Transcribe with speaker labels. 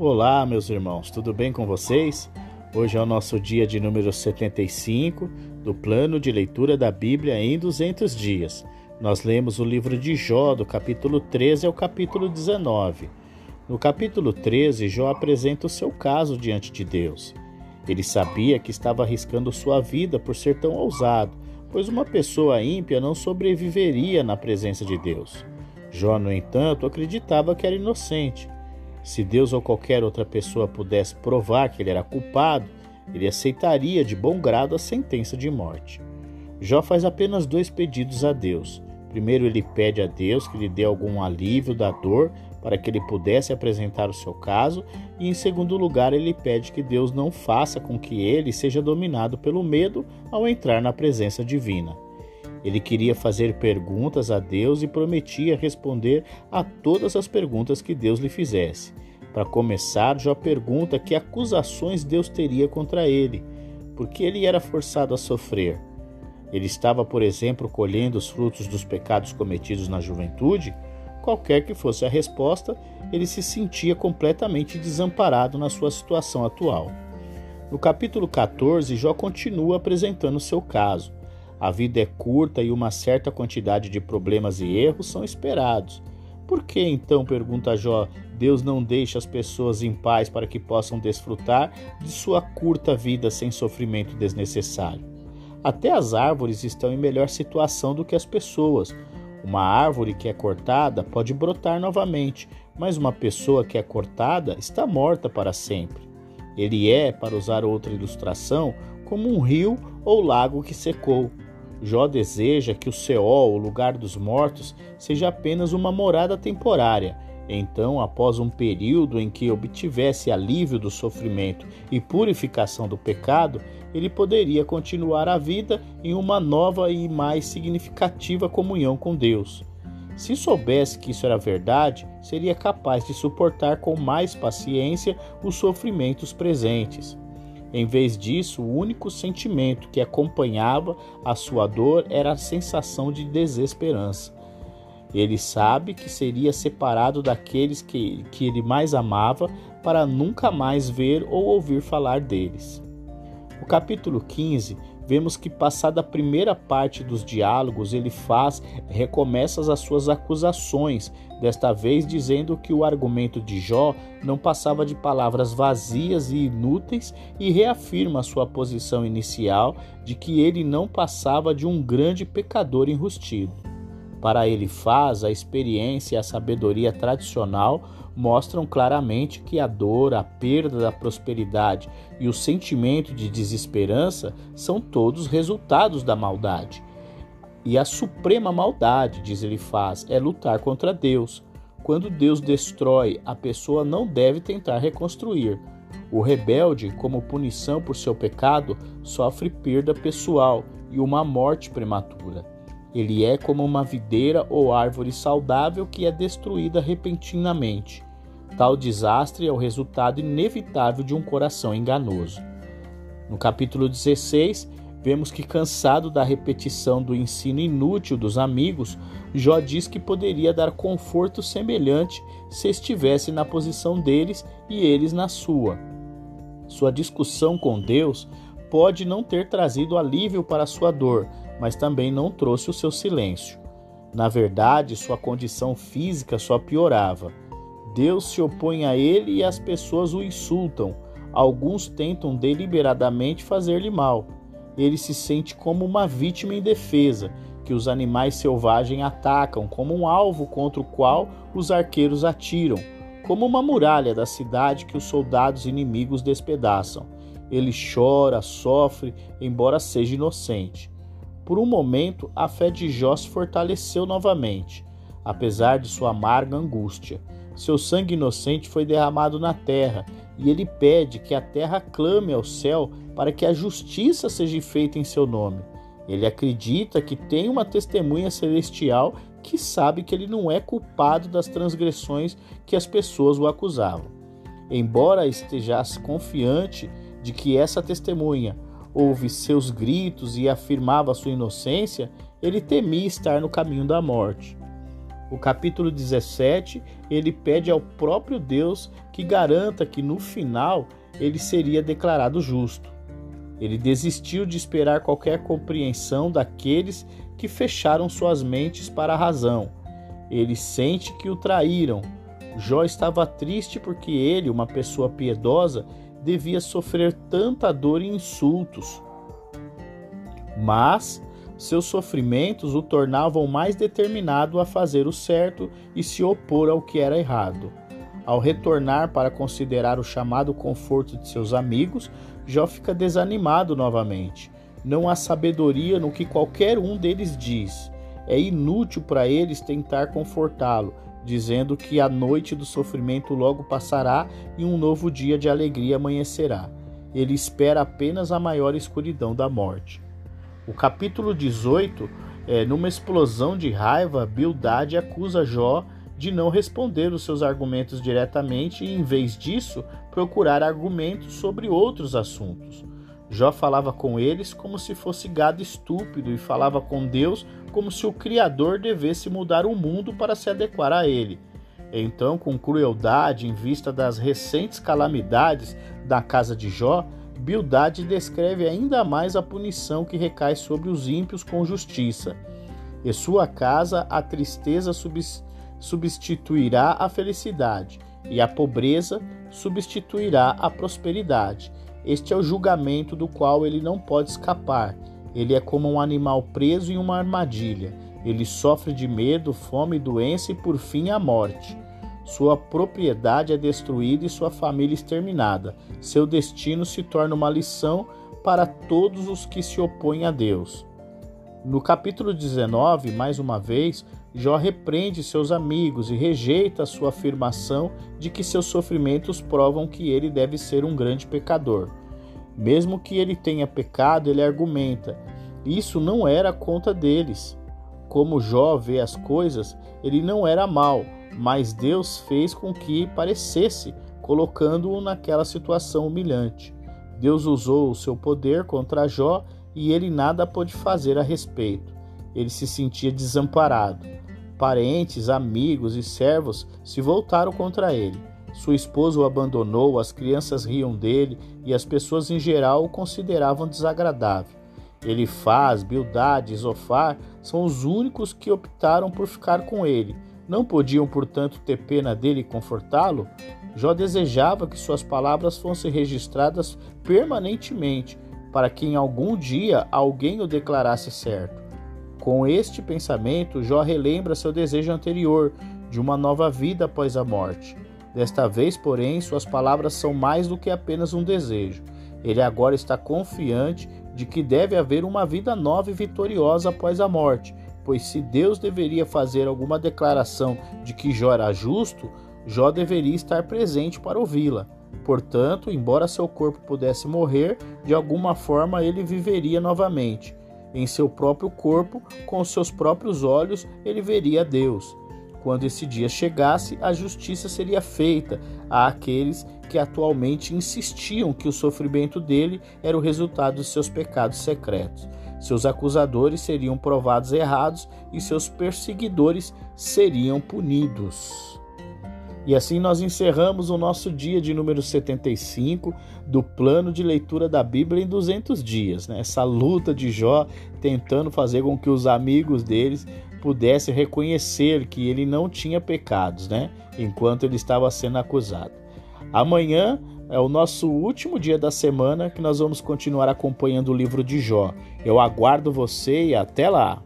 Speaker 1: Olá, meus irmãos, tudo bem com vocês? Hoje é o nosso dia de número 75 do plano de leitura da Bíblia em 200 dias. Nós lemos o livro de Jó, do capítulo 13 ao capítulo 19. No capítulo 13, Jó apresenta o seu caso diante de Deus. Ele sabia que estava arriscando sua vida por ser tão ousado, pois uma pessoa ímpia não sobreviveria na presença de Deus. Jó, no entanto, acreditava que era inocente se Deus ou qualquer outra pessoa pudesse provar que ele era culpado, ele aceitaria de bom grado a sentença de morte. Jó faz apenas dois pedidos a Deus. Primeiro, ele pede a Deus que lhe dê algum alívio da dor para que ele pudesse apresentar o seu caso, e em segundo lugar, ele pede que Deus não faça com que ele seja dominado pelo medo ao entrar na presença divina. Ele queria fazer perguntas a Deus e prometia responder a todas as perguntas que Deus lhe fizesse. Para começar, Jó pergunta que acusações Deus teria contra ele, porque ele era forçado a sofrer. Ele estava, por exemplo, colhendo os frutos dos pecados cometidos na juventude? Qualquer que fosse a resposta, ele se sentia completamente desamparado na sua situação atual. No capítulo 14, Jó continua apresentando seu caso. A vida é curta e uma certa quantidade de problemas e erros são esperados. Por que então, pergunta Jó, Deus não deixa as pessoas em paz para que possam desfrutar de sua curta vida sem sofrimento desnecessário? Até as árvores estão em melhor situação do que as pessoas. Uma árvore que é cortada pode brotar novamente, mas uma pessoa que é cortada está morta para sempre. Ele é, para usar outra ilustração, como um rio ou lago que secou. Jó deseja que o Seol, o lugar dos mortos, seja apenas uma morada temporária. Então, após um período em que obtivesse alívio do sofrimento e purificação do pecado, ele poderia continuar a vida em uma nova e mais significativa comunhão com Deus. Se soubesse que isso era verdade, seria capaz de suportar com mais paciência os sofrimentos presentes. Em vez disso, o único sentimento que acompanhava a sua dor era a sensação de desesperança. Ele sabe que seria separado daqueles que, que ele mais amava para nunca mais ver ou ouvir falar deles. O capítulo 15 vemos que, passada a primeira parte dos diálogos, ele faz, recomeça as suas acusações, desta vez dizendo que o argumento de Jó não passava de palavras vazias e inúteis e reafirma sua posição inicial de que ele não passava de um grande pecador enrustido. Para ele faz a experiência e a sabedoria tradicional mostram claramente que a dor, a perda da prosperidade e o sentimento de desesperança são todos resultados da maldade. E a suprema maldade, diz ele faz, é lutar contra Deus. Quando Deus destrói, a pessoa não deve tentar reconstruir. O rebelde, como punição por seu pecado, sofre perda pessoal e uma morte prematura. Ele é como uma videira ou árvore saudável que é destruída repentinamente. Tal desastre é o resultado inevitável de um coração enganoso. No capítulo 16, vemos que, cansado da repetição do ensino inútil dos amigos, Jó diz que poderia dar conforto semelhante se estivesse na posição deles e eles na sua. Sua discussão com Deus pode não ter trazido alívio para sua dor, mas também não trouxe o seu silêncio. Na verdade, sua condição física só piorava. Deus se opõe a ele e as pessoas o insultam. Alguns tentam deliberadamente fazer-lhe mal. Ele se sente como uma vítima indefesa, que os animais selvagens atacam, como um alvo contra o qual os arqueiros atiram, como uma muralha da cidade que os soldados inimigos despedaçam. Ele chora, sofre, embora seja inocente. Por um momento, a fé de Jó se fortaleceu novamente, apesar de sua amarga angústia. Seu sangue inocente foi derramado na terra, e ele pede que a terra clame ao céu para que a justiça seja feita em seu nome. Ele acredita que tem uma testemunha celestial que sabe que ele não é culpado das transgressões que as pessoas o acusavam. Embora estejasse confiante de que essa testemunha ouve seus gritos e afirmava sua inocência, ele temia estar no caminho da morte. O capítulo 17, ele pede ao próprio Deus que garanta que no final ele seria declarado justo. Ele desistiu de esperar qualquer compreensão daqueles que fecharam suas mentes para a razão. Ele sente que o traíram. Jó estava triste porque ele, uma pessoa piedosa, devia sofrer tanta dor e insultos. Mas seus sofrimentos o tornavam mais determinado a fazer o certo e se opor ao que era errado. Ao retornar para considerar o chamado conforto de seus amigos, Jó fica desanimado novamente. Não há sabedoria no que qualquer um deles diz. É inútil para eles tentar confortá-lo, dizendo que a noite do sofrimento logo passará e um novo dia de alegria amanhecerá. Ele espera apenas a maior escuridão da morte. O capítulo 18, é, numa explosão de raiva, Bildade acusa Jó de não responder os seus argumentos diretamente e, em vez disso, procurar argumentos sobre outros assuntos. Jó falava com eles como se fosse gado estúpido e falava com Deus como se o Criador devesse mudar o mundo para se adequar a ele. Então, com crueldade, em vista das recentes calamidades da casa de Jó, Bildade descreve ainda mais a punição que recai sobre os ímpios com justiça. E sua casa a tristeza substitui substituirá a felicidade, e a pobreza substituirá a prosperidade. Este é o julgamento do qual ele não pode escapar. Ele é como um animal preso em uma armadilha. Ele sofre de medo, fome, doença e por fim a morte. Sua propriedade é destruída e sua família exterminada. Seu destino se torna uma lição para todos os que se opõem a Deus. No capítulo 19, mais uma vez, Jó repreende seus amigos e rejeita sua afirmação de que seus sofrimentos provam que ele deve ser um grande pecador. Mesmo que ele tenha pecado, ele argumenta: isso não era conta deles. Como Jó vê as coisas, ele não era mal, mas Deus fez com que parecesse, colocando-o naquela situação humilhante. Deus usou o seu poder contra Jó e ele nada pôde fazer a respeito. Ele se sentia desamparado. Parentes, amigos e servos se voltaram contra ele. Sua esposa o abandonou, as crianças riam dele e as pessoas em geral o consideravam desagradável. Elifaz, Bildade e Zofar são os únicos que optaram por ficar com ele. Não podiam, portanto, ter pena dele e confortá-lo? Jó desejava que suas palavras fossem registradas permanentemente, para que em algum dia alguém o declarasse certo. Com este pensamento, Jó relembra seu desejo anterior de uma nova vida após a morte. Desta vez, porém, suas palavras são mais do que apenas um desejo. Ele agora está confiante de que deve haver uma vida nova e vitoriosa após a morte, pois se Deus deveria fazer alguma declaração de que Jó era justo, Jó deveria estar presente para ouvi-la. Portanto, embora seu corpo pudesse morrer, de alguma forma ele viveria novamente em seu próprio corpo, com seus próprios olhos, ele veria Deus. Quando esse dia chegasse, a justiça seria feita àqueles que atualmente insistiam que o sofrimento dele era o resultado de seus pecados secretos. Seus acusadores seriam provados errados e seus perseguidores seriam punidos. E assim nós encerramos o nosso dia de número 75 do plano de leitura da Bíblia em 200 dias. Né? Essa luta de Jó tentando fazer com que os amigos deles pudessem reconhecer que ele não tinha pecados, né? enquanto ele estava sendo acusado. Amanhã é o nosso último dia da semana que nós vamos continuar acompanhando o livro de Jó. Eu aguardo você e até lá!